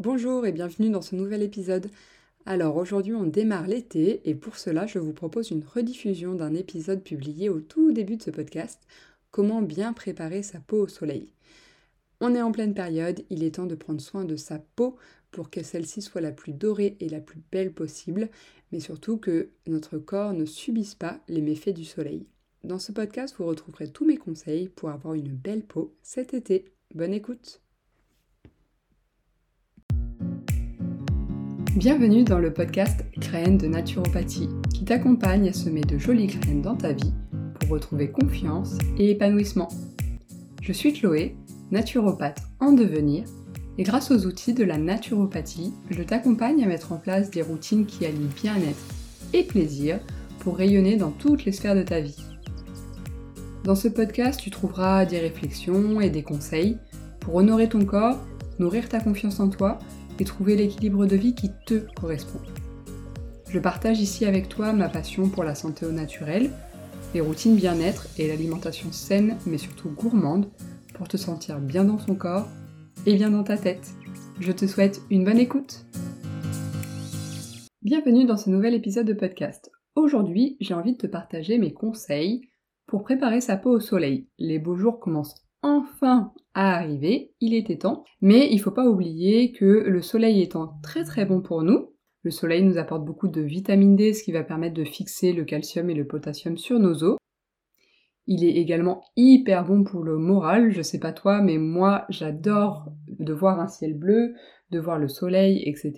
Bonjour et bienvenue dans ce nouvel épisode. Alors aujourd'hui on démarre l'été et pour cela je vous propose une rediffusion d'un épisode publié au tout début de ce podcast, Comment bien préparer sa peau au soleil. On est en pleine période, il est temps de prendre soin de sa peau pour que celle-ci soit la plus dorée et la plus belle possible, mais surtout que notre corps ne subisse pas les méfaits du soleil. Dans ce podcast, vous retrouverez tous mes conseils pour avoir une belle peau cet été. Bonne écoute Bienvenue dans le podcast Graines de naturopathie qui t'accompagne à semer de jolies graines dans ta vie pour retrouver confiance et épanouissement. Je suis Chloé, naturopathe en devenir et grâce aux outils de la naturopathie, je t'accompagne à mettre en place des routines qui allient bien-être et plaisir pour rayonner dans toutes les sphères de ta vie. Dans ce podcast, tu trouveras des réflexions et des conseils pour honorer ton corps, nourrir ta confiance en toi et trouver l'équilibre de vie qui te correspond. Je partage ici avec toi ma passion pour la santé au naturel, les routines bien-être et l'alimentation saine mais surtout gourmande pour te sentir bien dans ton corps et bien dans ta tête. Je te souhaite une bonne écoute. Bienvenue dans ce nouvel épisode de podcast. Aujourd'hui, j'ai envie de te partager mes conseils pour préparer sa peau au soleil. Les beaux jours commencent enfin à arriver, il était temps, mais il faut pas oublier que le soleil étant très très bon pour nous, le soleil nous apporte beaucoup de vitamine D, ce qui va permettre de fixer le calcium et le potassium sur nos os. Il est également hyper bon pour le moral, je sais pas toi, mais moi j'adore de voir un ciel bleu, de voir le soleil, etc.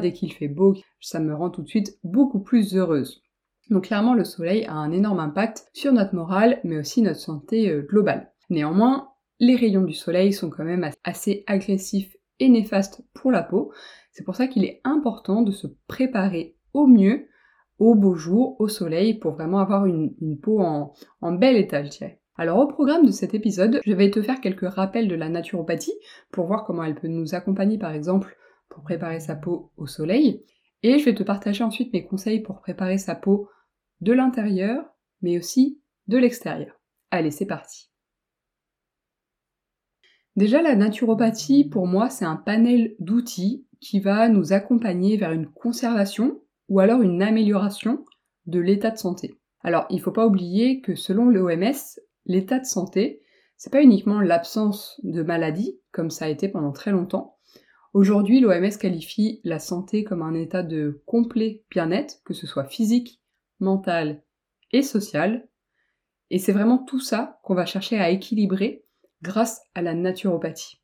Dès qu'il fait beau, ça me rend tout de suite beaucoup plus heureuse. Donc clairement le soleil a un énorme impact sur notre morale, mais aussi notre santé euh, globale. Néanmoins, les rayons du soleil sont quand même assez agressifs et néfastes pour la peau. C'est pour ça qu'il est important de se préparer au mieux au beau jour, au soleil, pour vraiment avoir une, peau en, en bel état, je dirais. Alors au programme de cet épisode, je vais te faire quelques rappels de la naturopathie pour voir comment elle peut nous accompagner par exemple pour préparer sa peau au soleil. Et je vais te partager ensuite mes conseils pour préparer sa peau de l'intérieur, mais aussi de l'extérieur. Allez, c'est parti. Déjà, la naturopathie, pour moi, c'est un panel d'outils qui va nous accompagner vers une conservation ou alors une amélioration de l'état de santé. Alors, il ne faut pas oublier que selon l'OMS, l'état de santé, c'est pas uniquement l'absence de maladie, comme ça a été pendant très longtemps. Aujourd'hui, l'OMS qualifie la santé comme un état de complet bien-être, que ce soit physique, mental et social. Et c'est vraiment tout ça qu'on va chercher à équilibrer grâce à la naturopathie.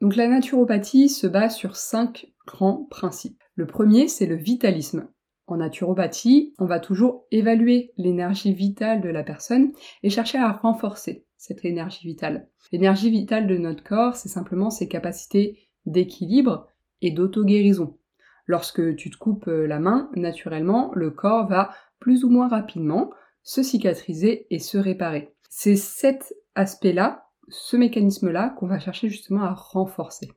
Donc la naturopathie se base sur cinq grands principes. Le premier, c'est le vitalisme. En naturopathie, on va toujours évaluer l'énergie vitale de la personne et chercher à renforcer cette énergie vitale. L'énergie vitale de notre corps, c'est simplement ses capacités d'équilibre et d'auto-guérison. Lorsque tu te coupes la main, naturellement, le corps va plus ou moins rapidement se cicatriser et se réparer. C'est cet aspect-là ce mécanisme-là qu'on va chercher justement à renforcer.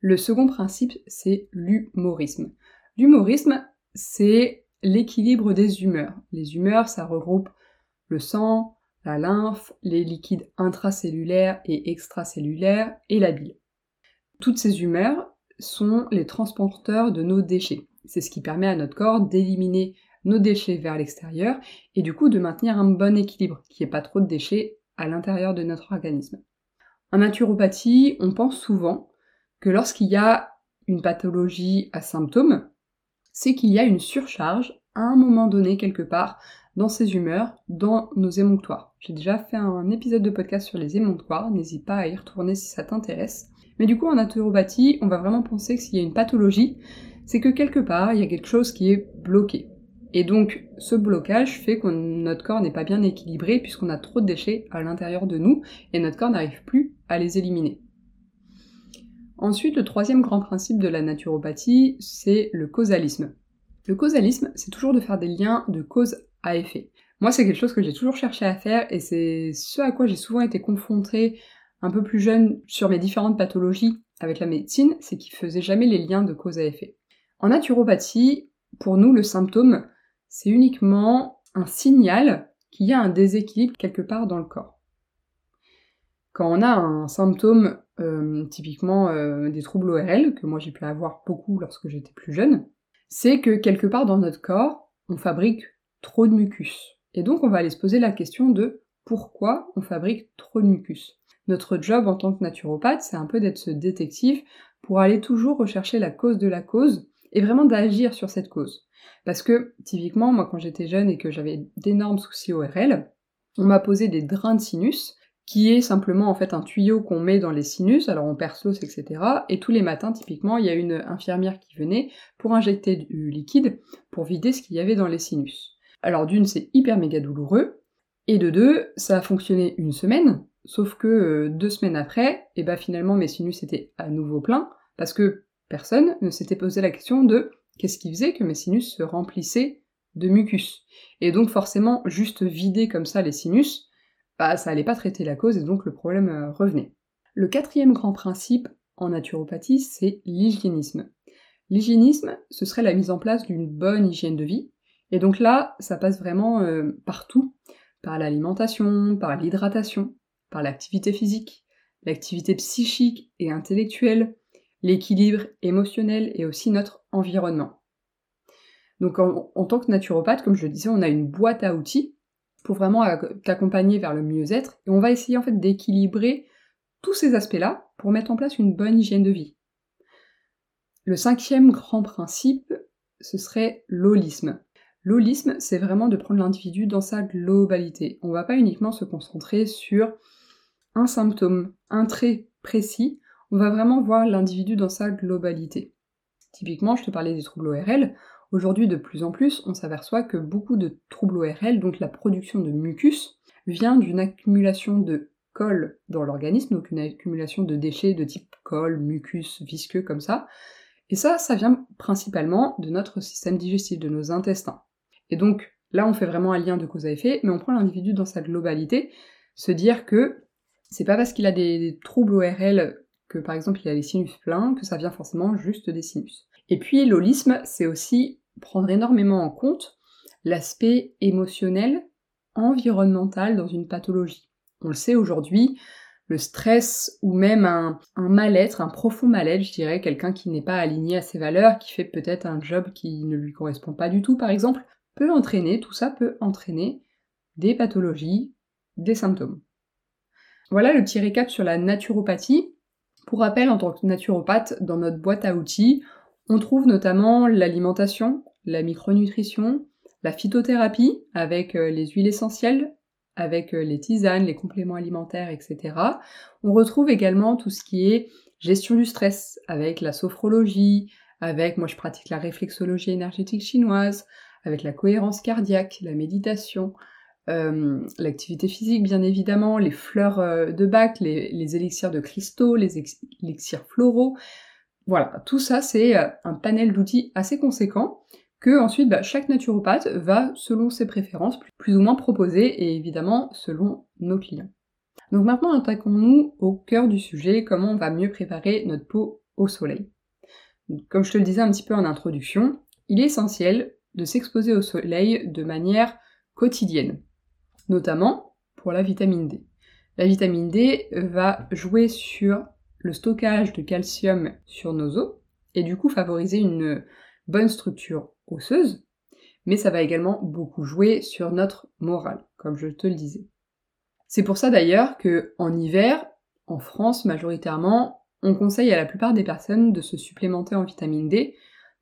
Le second principe, c'est l'humorisme. L'humorisme, c'est l'équilibre des humeurs. Les humeurs, ça regroupe le sang, la lymphe, les liquides intracellulaires et extracellulaires et la bile. Toutes ces humeurs sont les transporteurs de nos déchets. C'est ce qui permet à notre corps d'éliminer nos déchets vers l'extérieur et du coup de maintenir un bon équilibre, qu'il n'y ait pas trop de déchets à l'intérieur de notre organisme. En naturopathie, on pense souvent que lorsqu'il y a une pathologie à symptômes, c'est qu'il y a une surcharge à un moment donné quelque part dans ces humeurs, dans nos émonctoires. J'ai déjà fait un épisode de podcast sur les émonctoires, n'hésite pas à y retourner si ça t'intéresse. Mais du coup, en naturopathie, on va vraiment penser que s'il y a une pathologie, c'est que quelque part, il y a quelque chose qui est bloqué. Et donc, ce blocage fait que notre corps n'est pas bien équilibré puisqu'on a trop de déchets à l'intérieur de nous et notre corps n'arrive plus à les éliminer. Ensuite, le troisième grand principe de la naturopathie, c'est le causalisme. Le causalisme, c'est toujours de faire des liens de cause à effet. Moi, c'est quelque chose que j'ai toujours cherché à faire et c'est ce à quoi j'ai souvent été confrontée un peu plus jeune sur mes différentes pathologies avec la médecine, c'est qu'ils faisaient jamais les liens de cause à effet. En naturopathie, pour nous, le symptôme, c'est uniquement un signal qu'il y a un déséquilibre quelque part dans le corps. Quand on a un symptôme, euh, typiquement euh, des troubles ORL, que moi j'ai pu avoir beaucoup lorsque j'étais plus jeune, c'est que quelque part dans notre corps, on fabrique trop de mucus. Et donc on va aller se poser la question de pourquoi on fabrique trop de mucus. Notre job en tant que naturopathe, c'est un peu d'être ce détective pour aller toujours rechercher la cause de la cause et vraiment d'agir sur cette cause. Parce que, typiquement, moi quand j'étais jeune et que j'avais d'énormes soucis ORL, on m'a posé des drains de sinus, qui est simplement en fait un tuyau qu'on met dans les sinus, alors on perce l'os, etc. Et tous les matins, typiquement, il y a une infirmière qui venait pour injecter du liquide pour vider ce qu'il y avait dans les sinus. Alors d'une, c'est hyper méga douloureux, et de deux, ça a fonctionné une semaine, sauf que euh, deux semaines après, et eh ben, finalement mes sinus étaient à nouveau pleins, parce que personne ne s'était posé la question de qu'est-ce qui faisait que mes sinus se remplissaient de mucus. Et donc forcément, juste vider comme ça les sinus, bah ça allait pas traiter la cause et donc le problème euh, revenait. Le quatrième grand principe en naturopathie, c'est l'hygiénisme. L'hygiénisme, ce serait la mise en place d'une bonne hygiène de vie, et donc là, ça passe vraiment euh, partout, par l'alimentation, par l'hydratation, par l'activité physique, l'activité psychique et intellectuelle, l'équilibre émotionnel et aussi notre environnement. Donc en, tant que naturopathe, comme je le disais, on a une boîte à outils pour vraiment t'accompagner vers le mieux-être et on va essayer en fait d'équilibrer tous ces aspects-là pour mettre en place une bonne hygiène de vie. Le cinquième grand principe, ce serait l'holisme. L'holisme, c'est vraiment de prendre l'individu dans sa globalité. On va pas uniquement se concentrer sur un symptôme, un trait précis, on va vraiment voir l'individu dans sa globalité. Typiquement, je te parlais des troubles ORL. Aujourd'hui, de plus en plus, on s'aperçoit que beaucoup de troubles ORL, donc la production de mucus, vient d'une accumulation de colle dans l'organisme, donc une accumulation de déchets de type colle, mucus, visqueux comme ça. Et ça, ça vient principalement de notre système digestif, de nos intestins. Et donc là, on fait vraiment un lien de cause à effet, mais on prend l'individu dans sa globalité, se dire que c'est pas parce qu'il a des troubles ORL que par exemple il a les sinus pleins, que ça vient forcément juste des sinus. Et puis l'holisme, c'est aussi prendre énormément en compte l'aspect émotionnel, environnemental dans une pathologie. On le sait aujourd'hui, le stress ou même un, un mal-être, un profond mal-être, je dirais, quelqu'un qui n'est pas aligné à ses valeurs, qui fait peut-être un job qui ne lui correspond pas du tout par exemple, peut entraîner, tout ça peut entraîner des pathologies, des symptômes. Voilà le petit récap sur la naturopathie. Pour rappel, en tant que naturopathe, dans notre boîte à outils, on trouve notamment l'alimentation, la micronutrition, la phytothérapie avec euh, les huiles essentielles, avec euh, les tisanes, les compléments alimentaires, etc. On retrouve également tout ce qui est gestion du stress avec la sophrologie, avec, moi je pratique la réflexologie énergétique chinoise, avec la cohérence cardiaque, la méditation, euh, l'activité physique bien évidemment, les fleurs euh, de bac, les, élixirs de cristaux, les élixirs floraux. Voilà, tout ça c'est euh, un panel d'outils assez conséquent que ensuite bah, chaque naturopathe va, selon ses préférences, plus ou moins proposer et évidemment selon nos clients. Donc maintenant attaquons-nous au cœur du sujet, comment on va mieux préparer notre peau au soleil. Comme je te le disais un petit peu en introduction, il est essentiel de s'exposer au soleil de manière quotidienne notamment pour la vitamine D. La vitamine D va jouer sur le stockage de calcium sur nos os et du coup favoriser une bonne structure osseuse, mais ça va également beaucoup jouer sur notre morale, comme je te le disais. C'est pour ça d'ailleurs que en hiver, en France majoritairement, on conseille à la plupart des personnes de se supplémenter en vitamine D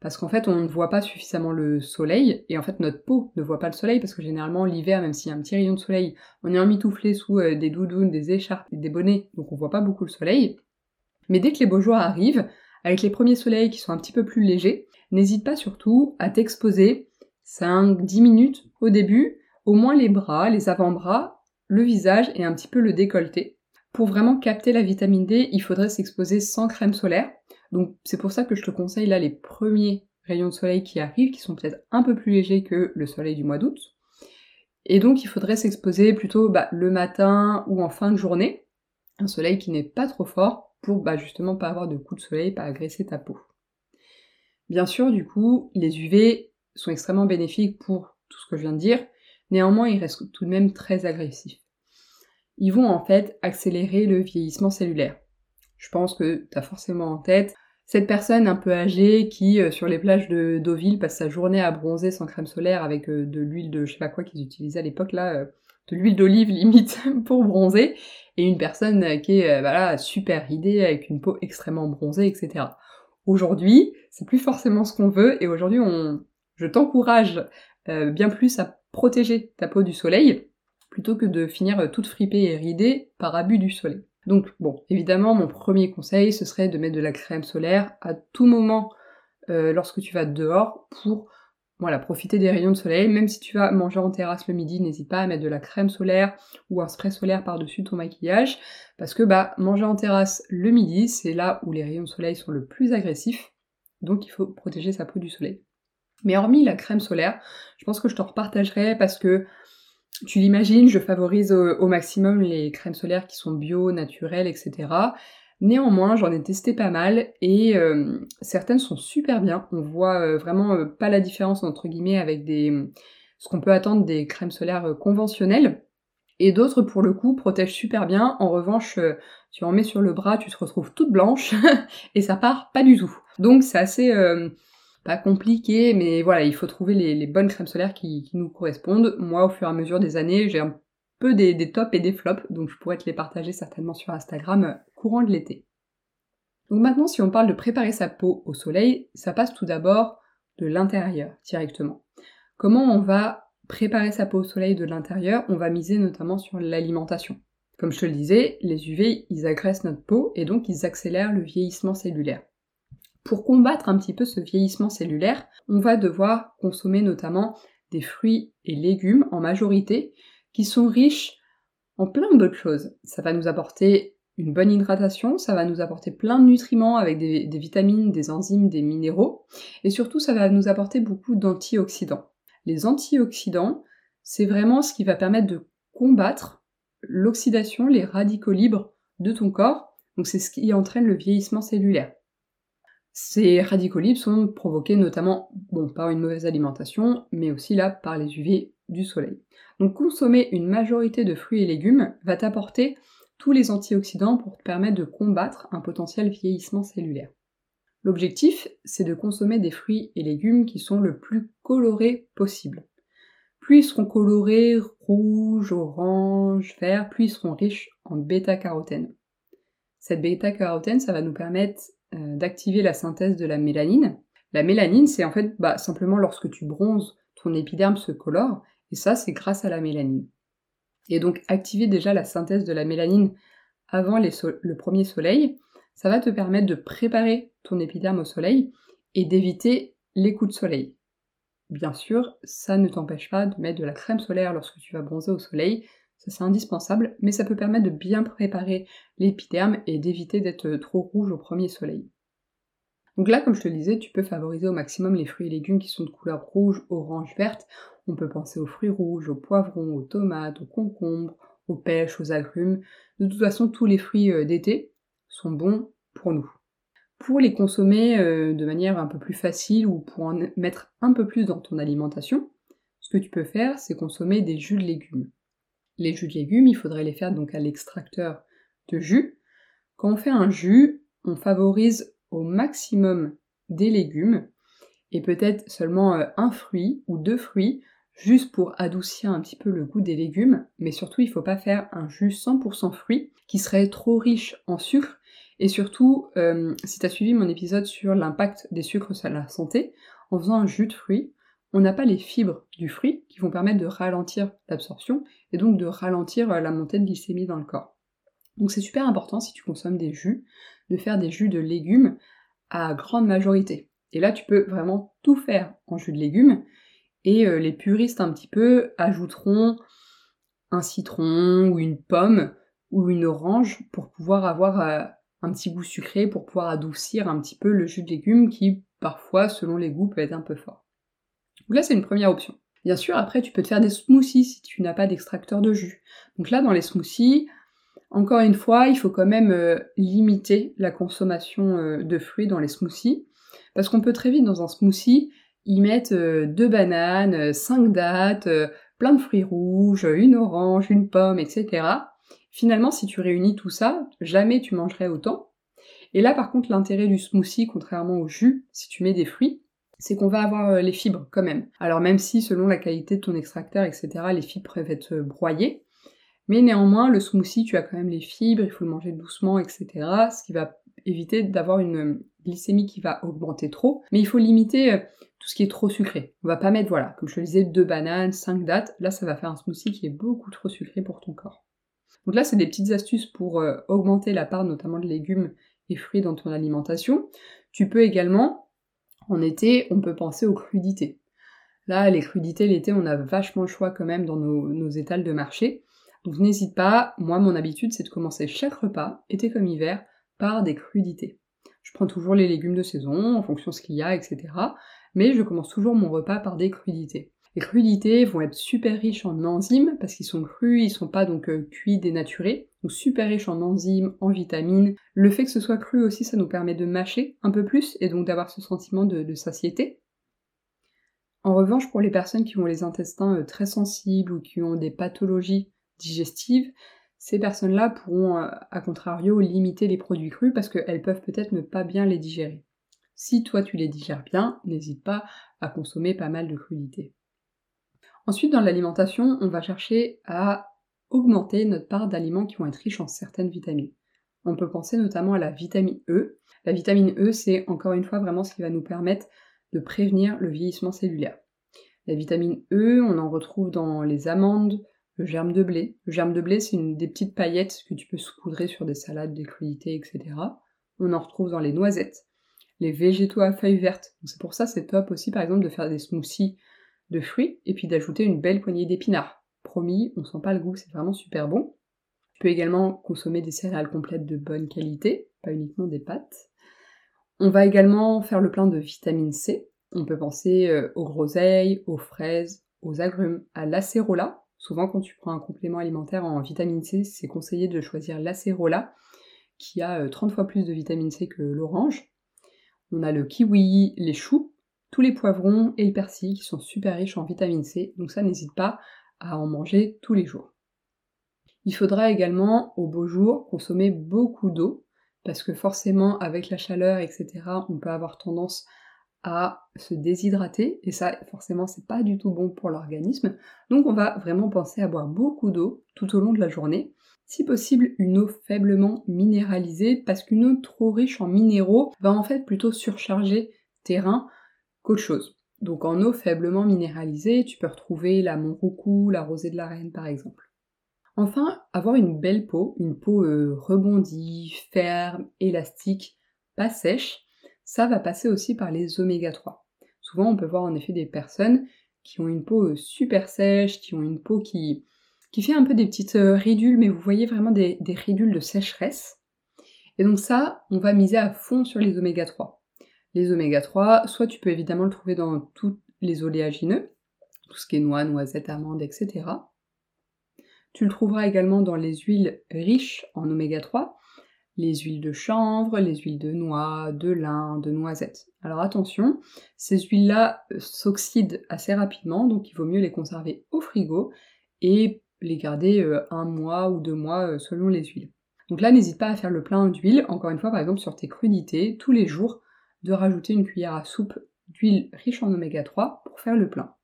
parce qu'en fait on ne voit pas suffisamment le soleil, et en fait notre peau ne voit pas le soleil, parce que généralement l'hiver, même s'il y a un petit rayon de soleil, on est emmitouflé sous euh, des doudounes, des écharpes, des bonnets, donc on voit pas beaucoup le soleil. Mais dès que les beaux jours arrivent, avec les premiers soleils qui sont un petit peu plus légers, n'hésite pas surtout à t'exposer 5-10 minutes au début, au moins les bras, les avant-bras, le visage et un petit peu le décolleté. Pour vraiment capter la vitamine D, il faudrait s'exposer sans crème solaire, donc c'est pour ça que je te conseille là les premiers rayons de soleil qui arrivent, qui sont peut-être un peu plus légers que le soleil du mois d'août. Et donc il faudrait s'exposer plutôt bah, le matin ou en fin de journée, un soleil qui n'est pas trop fort pour bah, justement pas avoir de coups de soleil, pas agresser ta peau. Bien sûr, du coup, les UV sont extrêmement bénéfiques pour tout ce que je viens de dire, néanmoins ils restent tout de même très agressifs. ils vont en fait accélérer le vieillissement cellulaire. Je pense que tu as forcément en tête cette personne un peu âgée qui, euh, sur les plages de Deauville, passe sa journée à bronzer sans crème solaire avec euh, de l'huile de je sais pas quoi qu'ils utilisaient à l'époque là, euh, de l'huile d'olive limite pour bronzer, et une personne qui est voilà super ridée avec une peau extrêmement bronzée, etc. Aujourd'hui, c'est plus forcément ce qu'on veut, et aujourd'hui je t'encourage bien plus à protéger ta peau du soleil plutôt que de finir toute fripée et ridée par abus du soleil. Donc bon, évidemment, mon premier conseil, ce serait de mettre de la crème solaire à tout moment euh, lorsque tu vas dehors pour voilà, profiter des rayons de soleil. Même si tu vas manger en terrasse le midi, n'hésite pas à mettre de la crème solaire ou un spray solaire par-dessus ton maquillage, parce que bah manger en terrasse le midi, c'est là où les rayons de soleil sont le plus agressifs, donc il faut protéger sa peau du soleil. Mais hormis la crème solaire, je pense que je t'en repartagerai parce que tu l'imagines, je favorise au, maximum les crèmes solaires qui sont bio, naturelles, etc. Néanmoins, j'en ai testé pas mal et euh, certaines sont super bien. On voit euh, vraiment euh, pas la différence entre guillemets avec des ce qu'on peut attendre des crèmes solaires conventionnelles. Et d'autres, pour le coup, protègent super bien. En revanche, tu en mets sur le bras, tu te retrouves toute blanche et ça part pas du tout. Donc c'est assez pas compliqué, mais voilà, il faut trouver les, bonnes crèmes solaires qui, nous correspondent. Moi, au fur et à mesure des années, j'ai un peu des, tops et des flops, donc je pourrais te les partager certainement sur Instagram euh, courant de l'été. Donc maintenant, si on parle de préparer sa peau au soleil, ça passe tout d'abord de l'intérieur directement. Comment on va préparer sa peau au soleil de l'intérieur? On va miser notamment sur l'alimentation. Comme je te le disais, les UV, ils agressent notre peau et donc ils accélèrent le vieillissement cellulaire. Pour combattre un petit peu ce vieillissement cellulaire, on va devoir consommer notamment des fruits et légumes en majorité qui sont riches en plein bonnes choses. Ça va nous apporter une bonne hydratation, ça va nous apporter plein de nutriments avec des, vitamines, des enzymes, des minéraux, et surtout ça va nous apporter beaucoup d'antioxydants. Les antioxydants, c'est vraiment ce qui va permettre de combattre l'oxydation, les radicaux libres de ton corps, donc c'est ce qui entraîne le vieillissement cellulaire. Ces radicaux libres sont provoqués notamment par une mauvaise alimentation, mais aussi là par les UV du soleil. Donc consommer une majorité de fruits et légumes va t'apporter tous les antioxydants pour te permettre de combattre un potentiel vieillissement cellulaire. L'objectif, c'est de consommer des fruits et légumes qui sont le plus colorés possible. Plus ils seront colorés, rouge, orange, vert, plus ils seront riches en bêta-carotène. Cette bêta-carotène, ça va nous permettre d'activer la synthèse de la mélanine. La mélanine, c'est en fait bah, simplement lorsque tu bronzes, ton épiderme se colore, et ça, c'est grâce à la mélanine. Et donc, activer déjà la synthèse de la mélanine avant le premier soleil, ça va te permettre de préparer ton épiderme au soleil et d'éviter les coups de soleil. Bien sûr, ça ne t'empêche pas de mettre de la crème solaire lorsque tu vas bronzer au soleil, ça c'est indispensable, mais ça peut permettre de bien préparer l'épiderme et d'éviter d'être trop rouge au premier soleil. Donc là, comme je te le disais, tu peux favoriser au maximum les fruits et légumes qui sont de couleur rouge, orange, verte. On peut penser aux fruits rouges, aux poivrons, aux tomates, aux concombres, aux pêches, aux agrumes. De toute façon, tous les fruits euh, d'été sont bons pour nous. Pour les consommer euh, de manière un peu plus facile ou pour en mettre un peu plus dans ton alimentation, ce que tu peux faire, c'est consommer des jus de légumes. Les jus de légumes, il faudrait les faire donc à l'extracteur de jus. Quand on fait un jus, on favorise au maximum des légumes et peut-être seulement euh, un fruit ou deux fruits juste pour adoucir un petit peu le goût des légumes, mais surtout il ne faut pas faire un jus 100% fruit qui serait trop riche en sucre et surtout euh, si tu as suivi mon épisode sur l'impact des sucres sur la santé, en faisant un jus de fruits, on n'a pas les fibres du fruit qui vont permettre de ralentir l'absorption et donc de ralentir euh, la montée de glycémie dans le corps. Donc c'est super important si tu consommes des jus, de faire des jus de légumes à grande majorité. Et là tu peux vraiment tout faire en jus de légumes et euh, les puristes un petit peu ajouteront un citron ou une pomme ou une orange pour pouvoir avoir euh, un petit goût sucré, pour pouvoir adoucir un petit peu le jus de légumes qui parfois selon les goûts peut être un peu fort. Donc là, c'est une première option. Bien sûr, après, tu peux te faire des smoothies si tu n'as pas d'extracteur de jus. Donc là, dans les smoothies, encore une fois, il faut quand même euh, limiter la consommation euh, de fruits dans les smoothies, parce qu'on peut très vite dans un smoothie y mettre euh, deux bananes, cinq dattes, plein de fruits rouges, une orange, une pomme, etc. Finalement, si tu réunis tout ça, jamais tu mangerais autant. Et là, par contre, l'intérêt du smoothie, contrairement au jus, si tu mets des fruits, c'est qu'on va avoir euh, les fibres quand même. Alors même si selon la qualité de ton extracteur, etc., les fibres peuvent être euh, broyées, mais néanmoins, le smoothie, tu as quand même les fibres, il faut le manger doucement, etc., ce qui va éviter d'avoir une glycémie qui va augmenter trop, mais il faut limiter euh, tout ce qui est trop sucré. On va pas mettre, voilà, comme je le disais, deux bananes, cinq dattes, là ça va faire un smoothie qui est beaucoup trop sucré pour ton corps. Donc là, c'est des petites astuces pour augmenter la part notamment de légumes et fruits dans ton alimentation. Tu peux également en été, on peut penser aux crudités. Là, les crudités, l'été, on a vachement le choix quand même dans nos, étals de marché. Donc n'hésite pas, moi mon habitude c'est de commencer chaque repas, été comme hiver, par des crudités. Je prends toujours les légumes de saison, en fonction de ce qu'il y a, etc. Mais je commence toujours mon repas par des crudités. Les crudités vont être super riches en enzymes parce qu'ils sont crus, ils sont pas donc euh, cuits dénaturés, donc super riches en enzymes, en vitamines. Le fait que ce soit cru aussi, ça nous permet de mâcher un peu plus et donc d'avoir ce sentiment de, satiété. En revanche, pour les personnes qui ont les intestins euh, très sensibles ou qui ont des pathologies digestives, ces personnes-là pourront, euh, à contrario, limiter les produits crus parce qu'elles peuvent peut-être ne pas bien les digérer. Si toi tu les digères bien, n'hésite pas à consommer pas mal de crudités. Ensuite, dans l'alimentation, on va chercher à augmenter notre part d'aliments qui vont être riches en certaines vitamines. On peut penser notamment à la vitamine E. La vitamine E, c'est encore une fois vraiment ce qui va nous permettre de prévenir le vieillissement cellulaire. La vitamine E, on en retrouve dans les amandes, le germe de blé. Le germe de blé, c'est une des petites paillettes que tu peux saupoudrer sur des salades, des crudités, etc. On en retrouve dans les noisettes, les végétaux à feuilles vertes. C'est pour ça c'est top aussi par exemple de faire des smoothies de fruits et puis d'ajouter une belle poignée d'épinards. Promis, on sent pas le goût, c'est vraiment super bon. Tu peux également consommer des céréales complètes de bonne qualité, pas uniquement des pâtes. On va également faire le plein de vitamine C. On peut penser euh, aux groseilles, aux fraises, aux agrumes, à l'acérola. Souvent quand tu prends un complément alimentaire en vitamine C, c'est conseillé de choisir l'acérola, qui a 30 euh, fois plus de vitamine C que l'orange. On a le kiwi, les choux, tous les poivrons et le persil qui sont super riches en vitamine C, donc ça n'hésite pas à en manger tous les jours. Il faudra également au beau jour consommer beaucoup d'eau, parce que forcément avec la chaleur, etc., on peut avoir tendance à se déshydrater, et ça forcément c'est pas du tout bon pour l'organisme. Donc on va vraiment penser à boire beaucoup d'eau tout au long de la journée. Si possible, une eau faiblement minéralisée, parce qu'une eau trop riche en minéraux va en fait plutôt surcharger tes reins qu'autre chose. Donc en eau faiblement minéralisée, tu peux retrouver la Montroucou, la rosée de la reine par exemple. Enfin, avoir une belle peau, une peau euh, rebondie, ferme, élastique, pas sèche, ça va passer aussi par les oméga 3. Souvent on peut voir en effet des personnes qui ont une peau euh, super sèche, qui ont une peau qui, qui fait un peu des petites euh, ridules, mais vous voyez vraiment des, des ridules de sécheresse. Et donc ça, on va miser à fond sur les oméga 3 les oméga 3, soit tu peux évidemment le trouver dans tous les oléagineux, tout ce qui est noix, noisettes, amandes, etc. Tu le trouveras également dans les huiles riches en oméga 3, les huiles de chanvre, les huiles de noix, de lin, de noisettes. Alors attention, ces huiles-là euh, s'oxydent assez rapidement, donc il vaut mieux les conserver au frigo et les garder euh, un mois ou deux mois euh, selon les huiles. Donc là, n'hésite pas à faire le plein d'huile, encore une fois par exemple sur tes crudités, tous les jours, de rajouter une cuillère à soupe d'huile riche en oméga 3 pour faire le plein.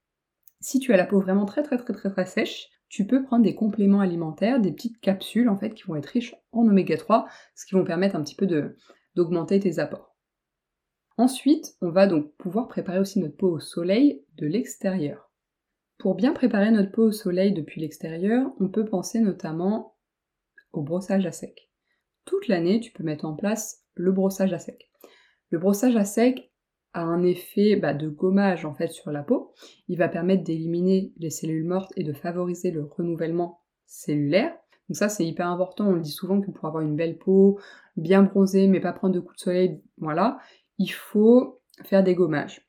Si tu as la peau vraiment très très très très très sèche, tu peux prendre des compléments alimentaires, des petites capsules en fait qui vont être riches en oméga 3, ce qui vont permettre un petit peu d'augmenter tes apports. Ensuite, on va donc pouvoir préparer aussi notre peau au soleil de l'extérieur. Pour bien préparer notre peau au soleil depuis l'extérieur, on peut penser notamment au brossage à sec. Toute l'année, tu peux mettre en place le brossage à sec. Le brossage à sec a un effet bah, de gommage en fait sur la peau. Il va permettre d'éliminer les cellules mortes et de favoriser le renouvellement cellulaire. Donc ça c'est hyper important, on le dit souvent que pour avoir une belle peau, bien bronzée mais pas prendre de coups de soleil, voilà, il faut faire des gommages.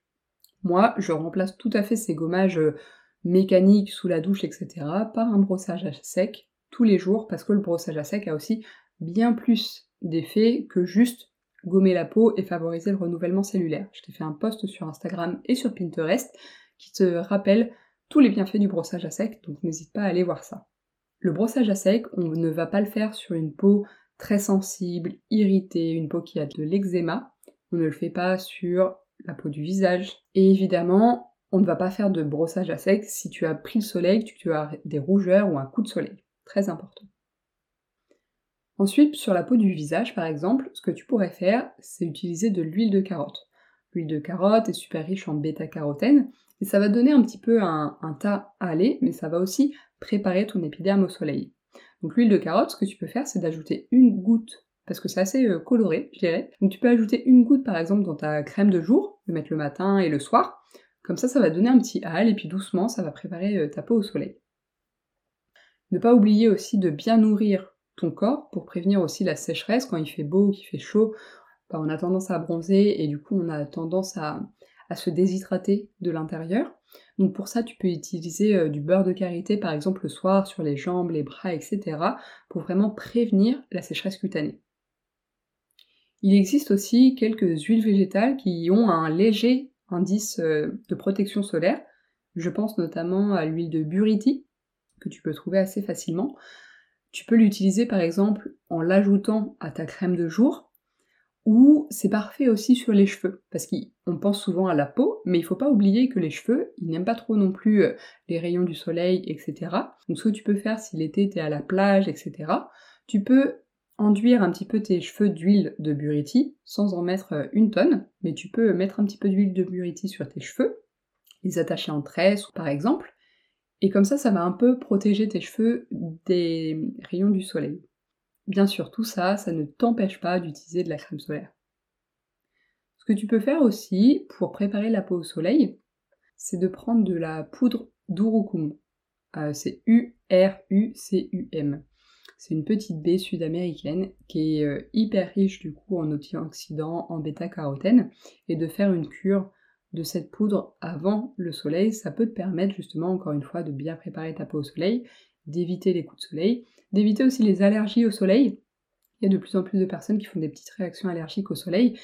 Moi, je remplace tout à fait ces gommages euh, mécaniques sous la douche, etc. par un brossage à sec tous les jours parce que le brossage à sec a aussi bien plus d'effet que juste gommer la peau et favoriser le renouvellement cellulaire. Je t'ai fait un post sur Instagram et sur Pinterest qui te rappelle tous les bienfaits du brossage à sec, donc n'hésite pas à aller voir ça. Le brossage à sec, on ne va pas le faire sur une peau très sensible, irritée, une peau qui a de l'eczéma. On ne le fait pas sur la peau du visage. Et évidemment, on ne va pas faire de brossage à sec si tu as pris le soleil, que tu as des rougeurs ou un coup de soleil. Très important. Ensuite, sur la peau du visage, par exemple, ce que tu pourrais faire, c'est utiliser de l'huile de carotte. L'huile de carotte est super riche en bêta-carotène, et ça va donner un petit peu un, un tas aller, mais ça va aussi préparer ton épiderme au soleil. Donc l'huile de carotte, ce que tu peux faire, c'est d'ajouter une goutte, parce que c'est assez euh, coloré, je dirais. Donc tu peux ajouter une goutte par exemple dans ta crème de jour, le mettre le matin et le soir. Comme ça, ça va donner un petit hal, et puis doucement, ça va préparer euh, ta peau au soleil. Ne pas oublier aussi de bien nourrir ton corps pour prévenir aussi la sécheresse quand il fait beau, qu'il fait chaud. Bah, on a tendance à bronzer et du coup on a tendance à, à se déshydrater de l'intérieur. Donc pour ça, tu peux utiliser euh, du beurre de karité par exemple le soir sur les jambes, les bras, etc. pour vraiment prévenir la sécheresse cutanée. Il existe aussi quelques huiles végétales qui ont un léger indice euh, de protection solaire. Je pense notamment à l'huile de buriti, que tu peux trouver assez facilement. Tu peux l'utiliser par exemple en l'ajoutant à ta crème de jour, ou c'est parfait aussi sur les cheveux, parce qu'on pense souvent à la peau, mais il faut pas oublier que les cheveux, ils n'aiment pas trop non plus euh, les rayons du soleil, etc. Donc ce que tu peux faire si l'été t'es à la plage, etc., tu peux enduire un petit peu tes cheveux d'huile de buriti, sans en mettre euh, une tonne, mais tu peux mettre un petit peu d'huile de buriti sur tes cheveux, les attacher en tresse par exemple, et comme ça, ça va un peu protéger tes cheveux des rayons du soleil. Bien sûr, tout ça, ça ne t'empêche pas d'utiliser de la crème solaire. Ce que tu peux faire aussi pour préparer la peau au soleil, c'est de prendre de la poudre d'urucum. Euh, c'est U-R-U-C-U-M. C'est une petite baie sud-américaine qui est euh, hyper riche du coup en antioxydants, en bêta-carotène, et de faire une cure de cette poudre avant le soleil, ça peut te permettre justement encore une fois de bien préparer ta peau au soleil, d'éviter les coups de soleil, d'éviter aussi les allergies au soleil. Il y a de plus en plus de personnes qui font des petites réactions allergiques au soleil.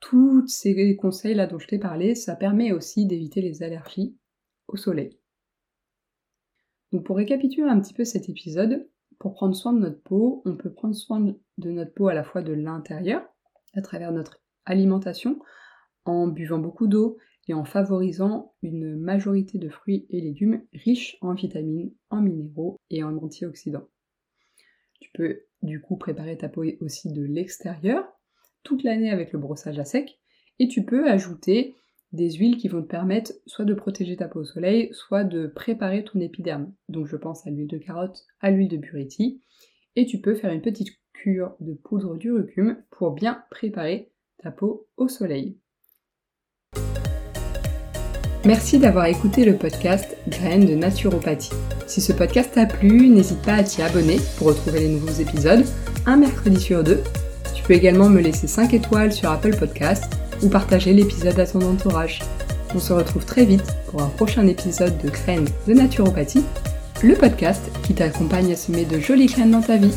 Tous ces conseils là dont je t'ai parlé, ça permet aussi d'éviter les allergies au soleil. Donc pour récapituler un petit peu cet épisode, pour prendre soin de notre peau, on peut prendre soin de notre peau à la fois de l'intérieur, à travers notre alimentation, en buvant beaucoup d'eau et en favorisant une majorité de fruits et légumes riches en vitamines, en minéraux et en antioxydants. Tu peux du coup préparer ta peau aussi de l'extérieur toute l'année avec le brossage à sec et tu peux ajouter des huiles qui vont te permettre soit de protéger ta peau au soleil, soit de préparer ton épiderme. Donc je pense à l'huile de carotte, à l'huile de buriti et tu peux faire une petite cure de poudre d'urucum pour bien préparer ta peau au soleil. Merci d'avoir écouté le podcast Graines de naturopathie. Si ce podcast t'a plu, n'hésite pas à t'y abonner pour retrouver les nouveaux épisodes, un mercredi sur deux. Tu peux également me laisser 5 étoiles sur Apple Podcast ou partager l'épisode à ton entourage. On se retrouve très vite pour un prochain épisode de Graines de naturopathie, le podcast qui t'accompagne à semer de jolies graines dans ta vie.